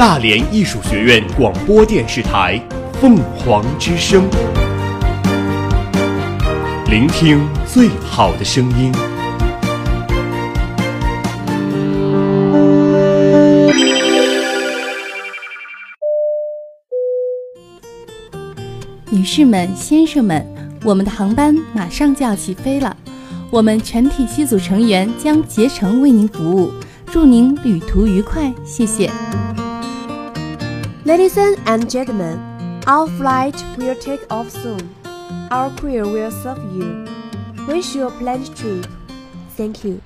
大连艺术学院广播电视台凤凰之声，聆听最好的声音。女士们、先生们，我们的航班马上就要起飞了，我们全体机组成员将竭诚为您服务，祝您旅途愉快，谢谢。Ladies and gentlemen, our flight will take off soon. Our crew will serve you. Wish you a pleasant trip. Thank you.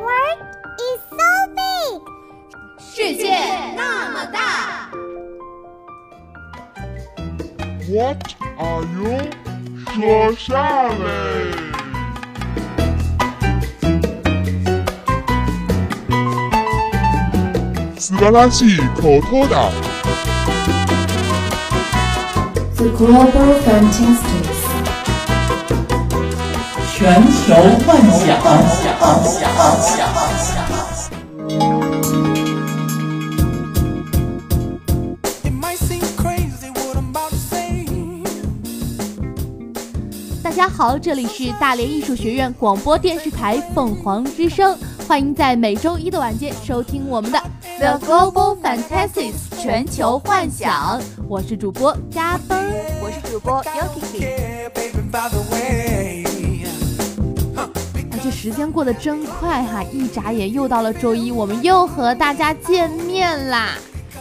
World is so big. 世界那么大。 What are you？说下来。 斯巴拉西口头岛。The Global Fantastics，全球幻想幻想幻想。好，这里是大连艺术学院广播电视台凤凰之声，欢迎在每周一的晚间收听我们的 The Global Fantastics 全球幻想。我是主播加奔，我是主播 yukiki。啊，这时间过得真快哈，一眨眼又到了周一，我们又和大家见面啦。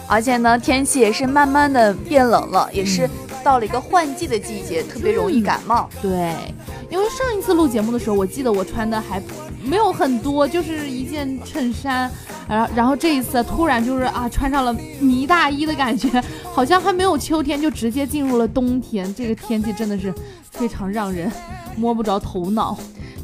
而且呢，天气也是慢慢的变冷了，也是到了一个换季的季节，特别容易感冒。对，因为上一次录节目的时候，我记得我穿的还没有很多，就是一件衬衫，然后然后这一次突然就是啊，穿上了呢大衣的感觉，好像还没有秋天就直接进入了冬天，这个天气真的是非常让人摸不着头脑。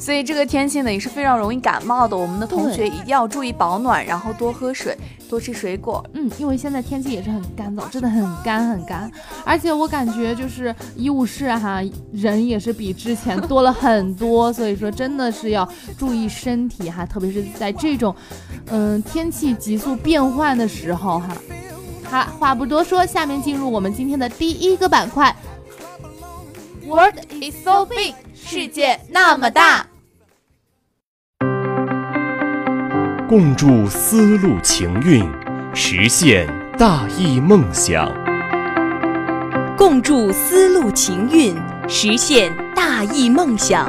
所以这个天气呢也是非常容易感冒的，我们的同学一定要注意保暖，然后多喝水，多吃水果。嗯，因为现在天气也是很干燥，真的很干很干，而且我感觉就是医务室哈人也是比之前多了很多，所以说真的是要注意身体哈，特别是在这种嗯天气急速变换的时候哈。好了，话不多说，下面进入我们今天的第一个板块。World is so big，世界那么大。共筑丝路情韵，实现大义梦想。共筑丝路情韵，实现大义梦想。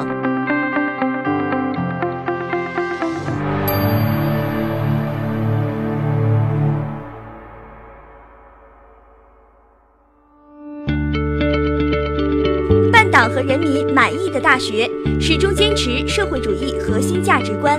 办党和人民满意的大学，始终坚持社会主义核心价值观：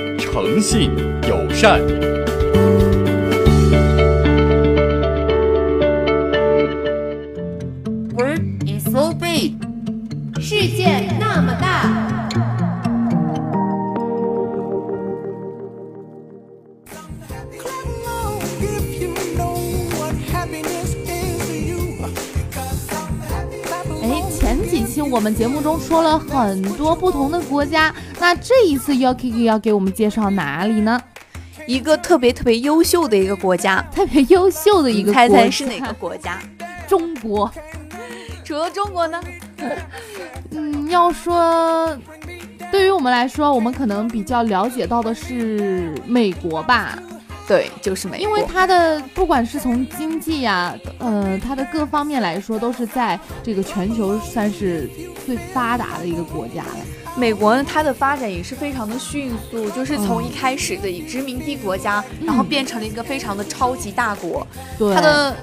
诚信、友善。World is so big，世界那么大。哎，前几期我们节目中说了很多不同的国家，那这一次 Yokiki 要给我们介绍哪里呢？一个特别特别优秀的一个国家，特别优秀的一个猜国家猜猜是哪个国家？中国。除了中国呢？嗯，要说对于我们来说，我们可能比较了解到的是美国吧。对，就是美国。因为它的不管是从经济呀、呃，它的各方面来说，都是在这个全球算是最发达的一个国家了。美国呢，它的发展也是非常的迅速，就是从一开始的以殖民地国家，然后变成了一个非常的超级大国。对，它的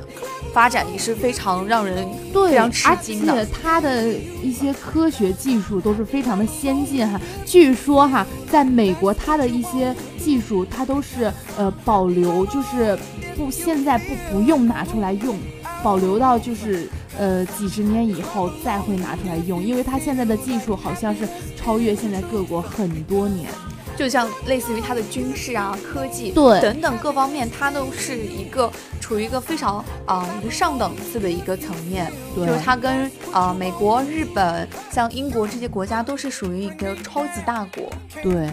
发展也是非常让人对，非常吃惊的。而且它的一些科学技术都是非常的先进哈。据说哈，在美国它的一些技术它都是呃保留，就是不现在不不用拿出来用，保留到就是呃几十年以后再会拿出来用，因为它现在的技术好像是超越现在各国很多年。就像类似于它的军事啊、科技对等等各方面，它都是一个处于一个非常啊、一个上等次的一个层面。对就是它跟啊、美国、日本、像英国这些国家都是属于一个超级大国。对，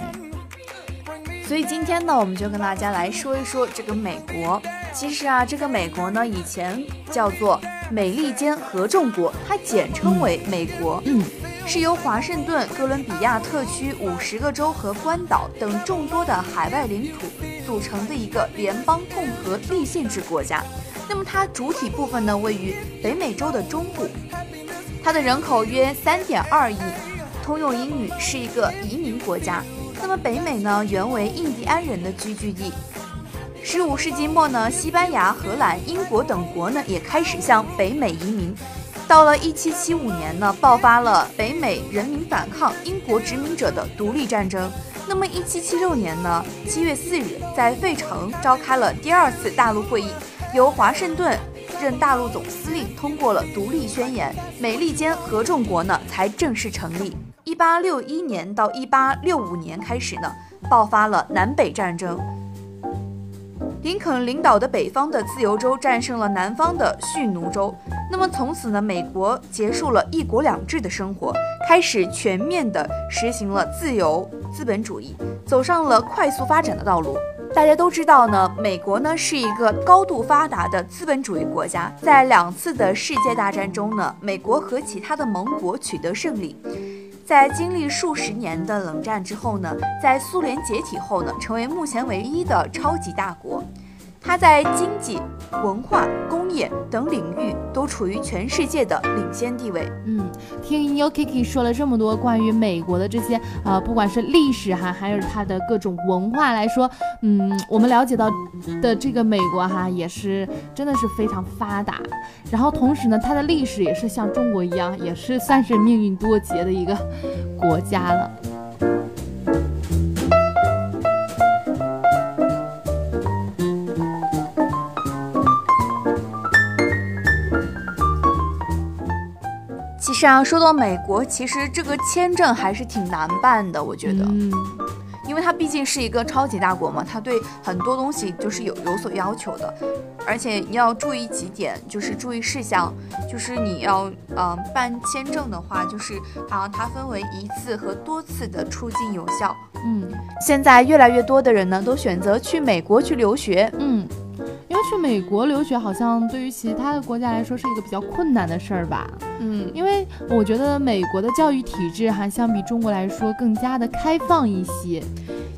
所以今天呢，我们就跟大家来说一说这个美国。其实啊，这个美国呢，以前叫做美利坚合众国，它简称为美国。嗯，是由华盛顿、哥伦比亚特区五十个州和关岛等众多的海外领土组成的一个联邦共和立宪制国家。那么它主体部分呢，位于北美洲的中部，它的人口约三点二亿，通用英语是一个移民国家。那么北美呢，原为印第安人的居住地。十五世纪末呢，西班牙、荷兰、英国等国呢也开始向北美移民。到了一七七五年呢，爆发了北美人民反抗英国殖民者的独立战争。那么一七七六年呢，七月四日，在费城召开了第二次大陆会议，由华盛顿任大陆总司令通过了独立宣言，美利坚合众国呢才正式成立。一八六一年到一八六五年开始呢，爆发了南北战争。林肯领导的北方的自由州战胜了南方的蓄奴州，那么从此呢，美国结束了一国两制的生活，开始全面的实行了自由资本主义，走上了快速发展的道路。大家都知道呢，美国呢是一个高度发达的资本主义国家，在两次的世界大战中呢，美国和其他的盟国取得胜利。在经历数十年的冷战之后呢，在苏联解体后呢，成为目前唯一的超级大国。它在经济、文化、工业等领域都处于全世界的领先地位。嗯，听 Yo Kiki 说了这么多关于美国的这些呃，不管是历史哈，还有它的各种文化来说，嗯，我们了解到的这个美国哈，也是真的是非常发达。然后同时呢，它的历史也是像中国一样，也是算是命运多劫的一个国家了。其实啊，说到美国，其实这个签证还是挺难办的，我觉得，嗯，因为它毕竟是一个超级大国嘛，它对很多东西就是有有所要求的，而且你要注意几点，就是注意事项，就是你要呃办签证的话，就是啊，它分为一次和多次的出境有效。嗯现在越来越多的人呢，都选择去美国去留学。嗯，去美国留学好像对于其他的国家来说是一个比较困难的事儿吧。嗯，因为我觉得美国的教育体制还相比中国来说更加的开放一些。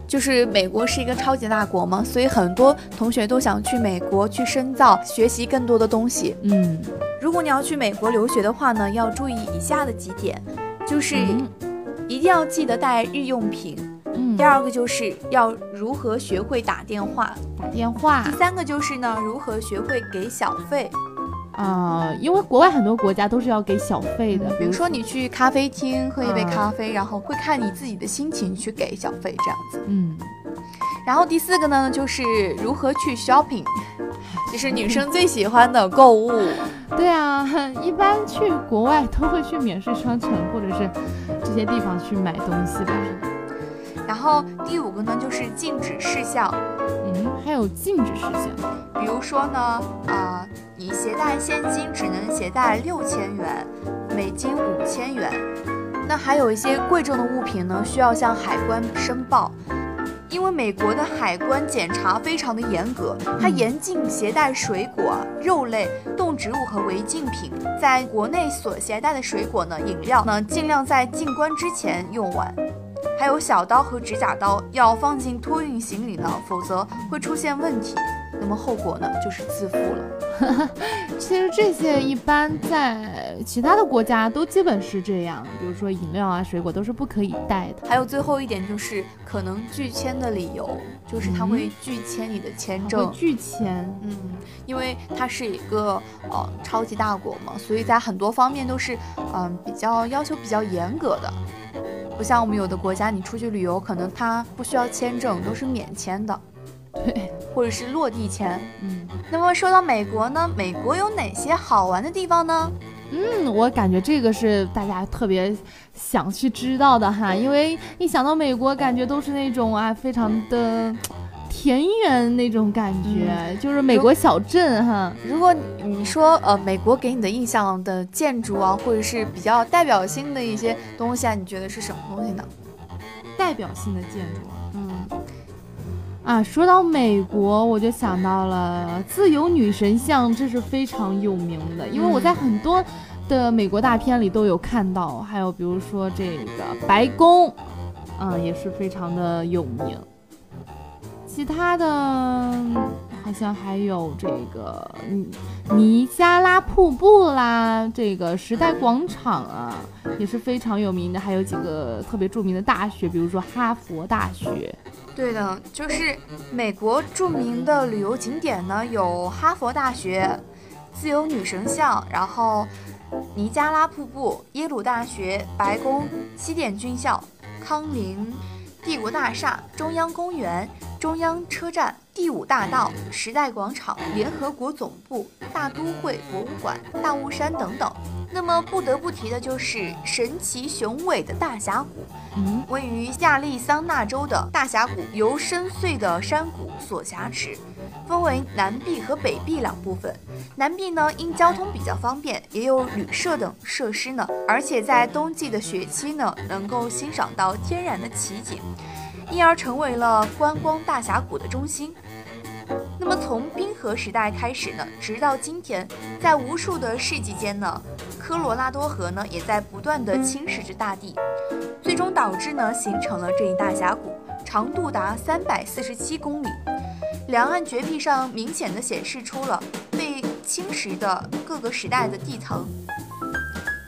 就是美国是一个超级大国嘛，所以很多同学都想去美国去深造，学习更多的东西。嗯如果你要去美国留学的话呢，要注意以下的几点，就是嗯一定要记得带日用品。嗯第，二个就是要如何学会打电话，打电话第三个就是呢，如何学会给小费。啊、因为国外很多国家都是要给小费的，比如说你去咖啡厅喝一杯嗯咖啡，然后会看你自己的心情去给小费这样子。嗯，然后第四个呢，就是如何去 shopping，就是女生最喜欢的购物。对啊，一般去国外都会去免税商城或者是这些地方去买东西吧。然后第五个呢，就是禁止事项，嗯，还有禁止事项。比如说呢，啊、你携带现金只能携带六千元，美金五千元。那还有一些贵重的物品呢，需要向海关申报。因为美国的海关检查非常的严格，它严禁携带水果、肉类、动植物和违禁品。在国内所携带的水果呢、饮料呢，尽量在进关之前用完。还有小刀和指甲刀要放进托运行李呢，否则会出现问题。那那么后果呢就是自负了。其实这些一般在其他的国家都基本是这样，比如说饮料啊、水果都是不可以带的。还有最后一点就是可能拒签的理由，就是他会拒签你的签证。拒签，嗯，因为它是一个呃超级大国嘛，所以在很多方面都是嗯比较要求比较严格的。不像我们有的国家，你出去旅游可能它不需要签证，都是免签的，对，或者是落地签。嗯，那么说到美国呢，美国有哪些好玩的地方呢？嗯，我感觉这个是大家特别想去知道的哈，因为一想到美国，感觉都是那种啊，非常的。田园那种感觉，就是美国小镇哈。如果你说呃，美国给你的印象的建筑啊，或者是比较代表性的一些东西啊，你觉得是什么东西呢？代表性的建筑，嗯，啊，说到美国，我就想到了自由女神像，这是非常有名的，因为我在很多的美国大片里都有看到，还有比如说这个白宫，嗯，也是非常的有名。其他的好像还有这个尼加拉瀑布啦，这个时代广场啊，也是非常有名的。还有几个特别著名的大学，比如说哈佛大学。对的，就是美国著名的旅游景点呢，有哈佛大学、自由女神像，然后尼加拉瀑布、耶鲁大学、白宫、西点军校、康宁帝国大厦、中央公园。中央车站、第五大道、时代广场、联合国总部、大都会博物馆、大雾山等等。那么不得不提的就是神奇雄伟的大峡谷。嗯，位于亚利桑那州的大峡谷由深邃的山谷所挟持，分为南壁和北壁两部分。南壁呢，因交通比较方便，也有旅社等设施呢，而且在冬季的雪期呢，能够欣赏到天然的奇景。因而成为了观光大峡谷的中心。那么从冰河时代开始呢，直到今天，在无数的世纪间呢，科罗拉多河呢也在不断的侵蚀着大地，最终导致呢形成了这一大峡谷，长度达三百四十七公里。两岸绝壁上明显的显示出了被侵蚀的各个时代的地层。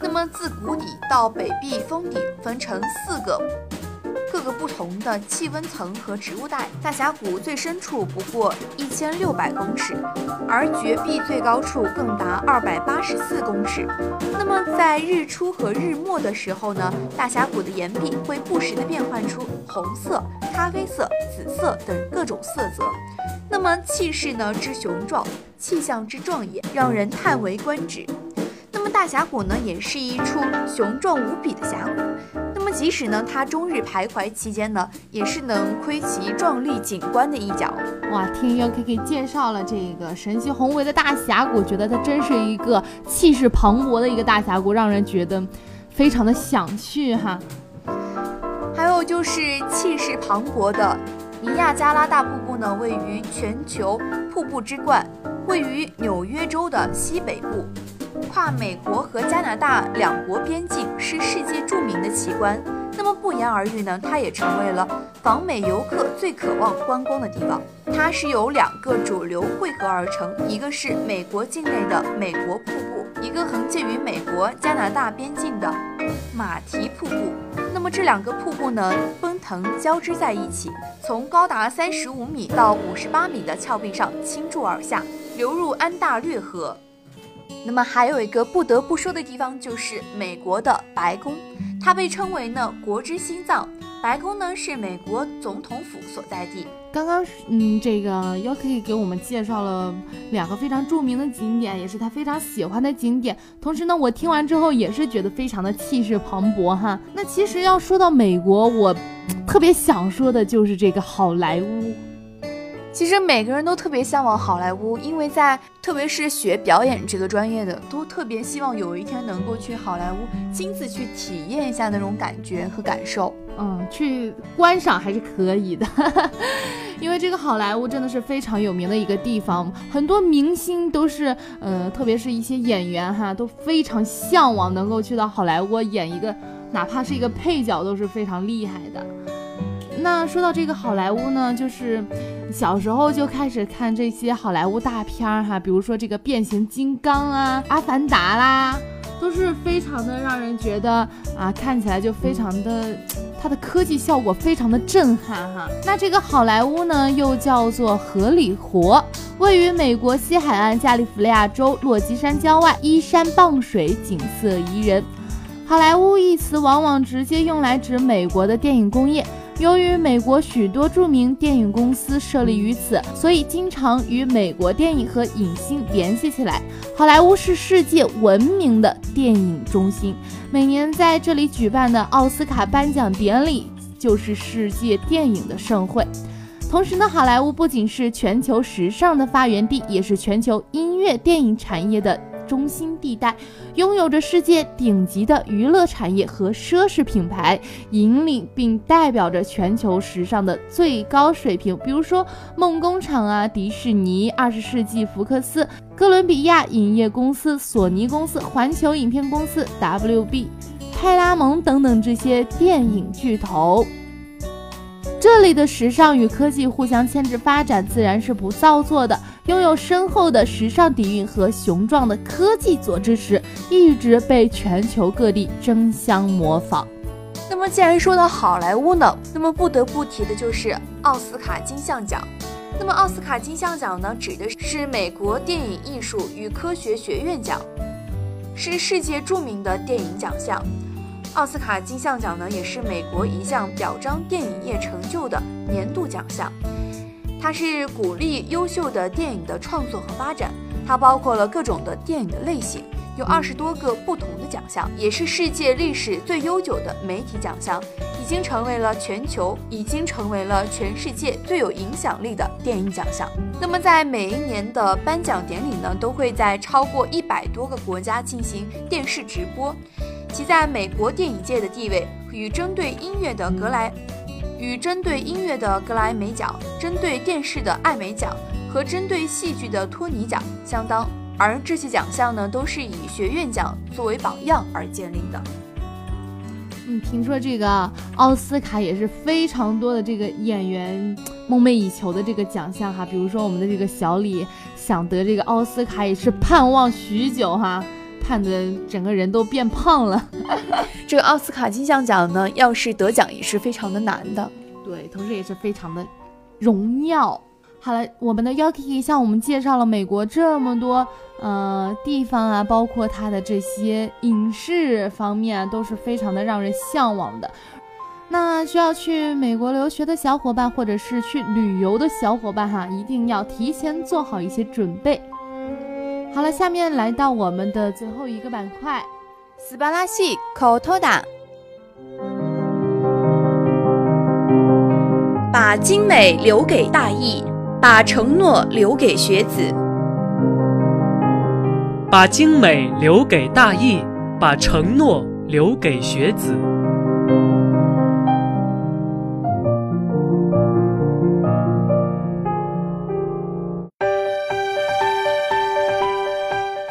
那么自谷底到北壁峰顶分成四个。各个不同的气温层和植物带，大峡谷最深处不过一千六百公尺，而绝壁最高处更达二百八十四公尺。那么在日出和日没的时候呢，大峡谷的岩壁会不时的变换出红色、咖啡色、紫色等各种色泽。那么气势呢之雄壮，气象之壮也，让人叹为观止。那么大峡谷呢，也是一处雄壮无比的峡谷。即使呢，它终日徘徊期间呢，也是能窥其壮丽景观的一角。哇，听 UKK 介绍了这个神奇宏伟的大峡谷，觉得它真是一个气势磅礴的一个大峡谷，让人觉得非常的想去哈。还有就是气势磅礴的尼亚加拉大瀑布呢，位于全球瀑布之冠，位于纽约州的西北部。跨美国和加拿大两国边境，是世界著名的奇观。那么不言而喻呢，它也成为了访美游客最渴望观光的地方。它是由两个主流汇合而成，一个是美国境内的美国瀑布，一个横介于美国加拿大边境的马蹄瀑布。那么这两个瀑布呢，奔腾交织在一起，从高达三十五米到五十八米的峭壁上倾注而下，流入安大略河。那么还有一个不得不说的地方，就是美国的白宫，它被称为呢国之心脏。白宫呢是美国总统府所在地。刚刚嗯，这个 y o k i 给我们介绍了两个非常著名的景点，也是他非常喜欢的景点。同时呢，我听完之后也是觉得非常的气势磅礴哈。那其实要说到美国，我特别想说的就是这个好莱坞。其实每个人都特别向往好莱坞，因为在特别是学表演这个专业的，都特别希望有一天能够去好莱坞亲自去体验一下那种感觉和感受。嗯，去观赏还是可以的，因为这个好莱坞真的是非常有名的一个地方，很多明星都是，呃，特别是一些演员哈，都非常向往能够去到好莱坞演一个，哪怕是一个配角都是非常厉害的。那说到这个好莱坞呢，就是小时候就开始看这些好莱坞大片儿哈，比如说这个变形金刚啊、阿凡达啦，都是非常的让人觉得啊，看起来就非常的，它的科技效果非常的震撼哈。那这个好莱坞呢，又叫做荷里活，位于美国西海岸加利福尼亚州落基山郊外，依山傍水，景色宜人。好莱坞一词往往直接用来指美国的电影工业。由于美国许多著名电影公司设立于此，所以经常与美国电影和影星联系起来。好莱坞是世界闻名的电影中心，每年在这里举办的奥斯卡颁奖典礼就是世界电影的盛会。同时呢，好莱坞不仅是全球时尚的发源地，也是全球音乐电影产业的。中心地带拥有着世界顶级的娱乐产业和奢侈品牌，引领并代表着全球时尚的最高水平。比如说梦工厂啊、迪士尼、二十世纪福克斯、哥伦比亚影业公司、索尼公司、环球影片公司、WB、派拉蒙等等这些电影巨头。这里的时尚与科技互相牵制发展，自然是不造作的。拥有深厚的时尚底蕴和雄壮的科技所支持，一直被全球各地争相模仿。那么，既然说到好莱坞呢，那么不得不提的就是奥斯卡金像奖。那么，奥斯卡金像奖呢，指的是美国电影艺术与科学学院奖，是世界著名的电影奖项。奥斯卡金像奖呢，也是美国一项表彰电影业成就的年度奖项。它是鼓励优秀的电影的创作和发展，它包括了各种的电影的类型，有二十多个不同的奖项，也是世界历史最悠久的媒体奖项，已经成为了全球，已经成为了全世界最有影响力的电影奖项。那么在每一年的颁奖典礼呢，都会在超过一百多个国家进行电视直播，其在美国电影界的地位与针对音乐的格莱。与针对音乐的格莱美奖、针对电视的艾美奖和针对戏剧的托尼奖相当，而这些奖项呢，都是以学院奖作为榜样而建立的。嗯，听说这个奥斯卡也是非常多的这个演员梦寐以求的这个奖项哈，比如说我们的这个小李想得这个奥斯卡也是盼望许久哈。看的整个人都变胖了。这个奥斯卡金像奖呢，要是得奖也是非常的难的。对，同时也是非常的荣耀。好了，我们的 Yuki 向我们介绍了美国这么多呃地方啊，包括它的这些影视方面都是非常的让人向往的。那需要去美国留学的小伙伴，或者是去旅游的小伙伴哈，一定要提前做好一些准备。好了，下面来到我们的最后一个板块，斯巴拉西口头党，把精美留给大义，把承诺留给学子，把精美留给大义，把承诺留给学子。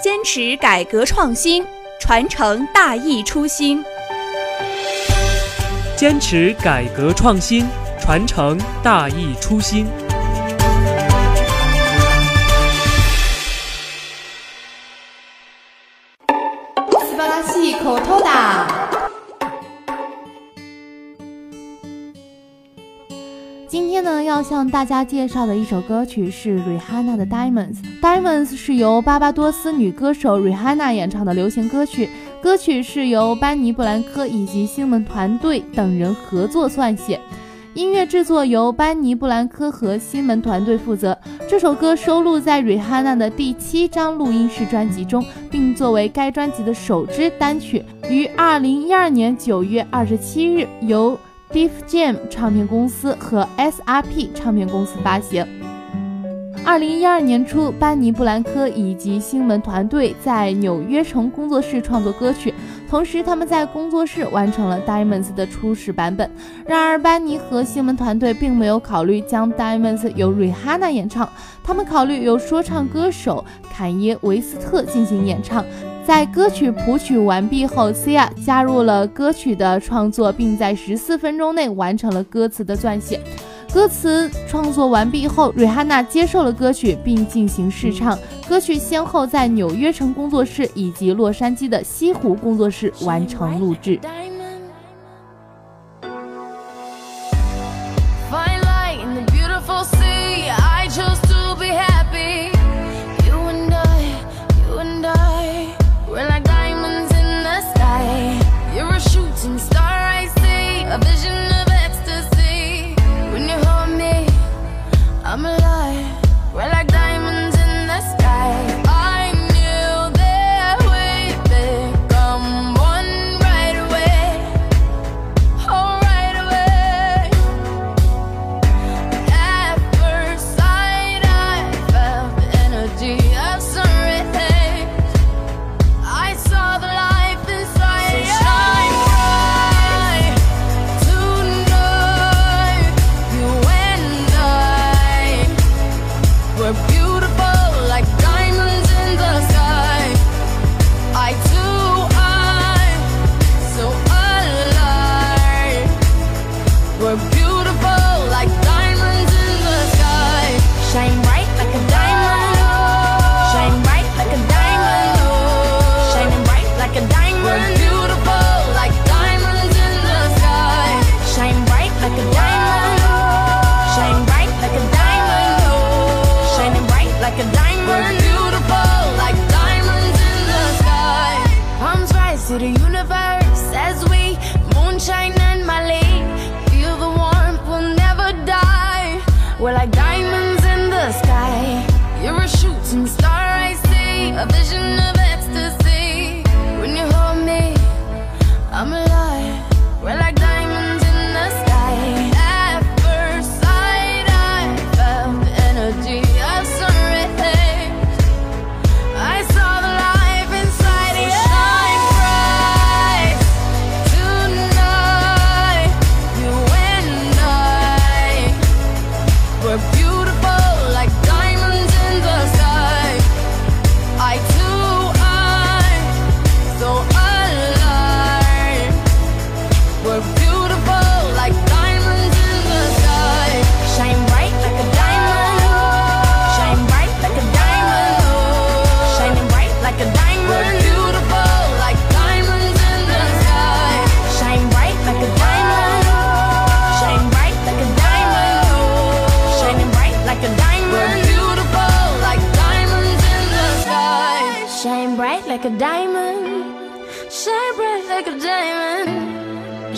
坚持改革创新，传承大义初心。坚持改革创新，传承大义初心。斯巴拉西口头党。今天呢，要向大家介绍的一首歌曲是 Rihanna 的《Diamonds》。Diamonds 是由巴巴多斯女歌手 Rihanna 演唱的流行歌曲，歌曲是由班尼·布兰科以及星门团队等人合作撰写，音乐制作由班尼·布兰科和星门团队负责。这首歌收录在瑞哈娜的第七张录音室专辑中，并作为该专辑的首支单曲，于二零一二年九月二十七日由。Def Jam 唱片公司和 SRP 唱片公司发行。二零一二年初，班尼·布兰科以及新闻团队在纽约城工作室创作歌曲，同时他们在工作室完成了《Diamonds》的初始版本。然而，班尼和星门团队并没有考虑将《Diamonds》由 Rihanna 演唱，他们考虑由说唱歌手坎耶·维斯特进行演唱。在歌曲谱曲完毕后，Cia 加入了歌曲的创作，并在十四分钟内完成了歌词的撰写。歌词创作完毕后，瑞哈娜接受了歌曲并进行试唱。歌曲先后在纽约城工作室以及洛杉矶的西湖工作室完成录制。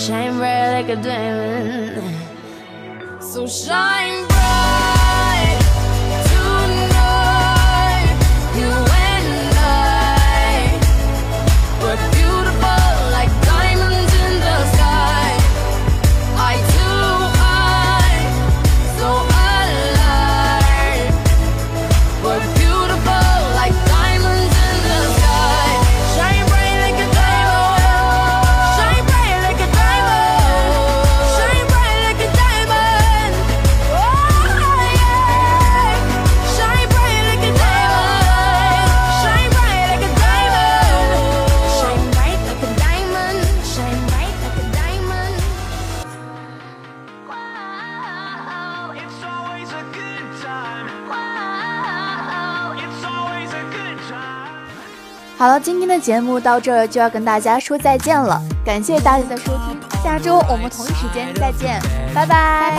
Shine bright like a diamond. So shine 好了，今天的节目到这儿就要跟大家说再见了，感谢大家的收听，下周我们同一时间再见，拜拜。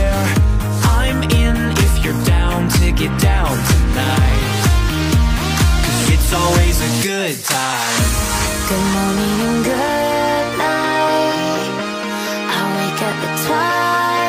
you're down to get down tonight. It's always a good time. Good morning and good night. I wake up at twilight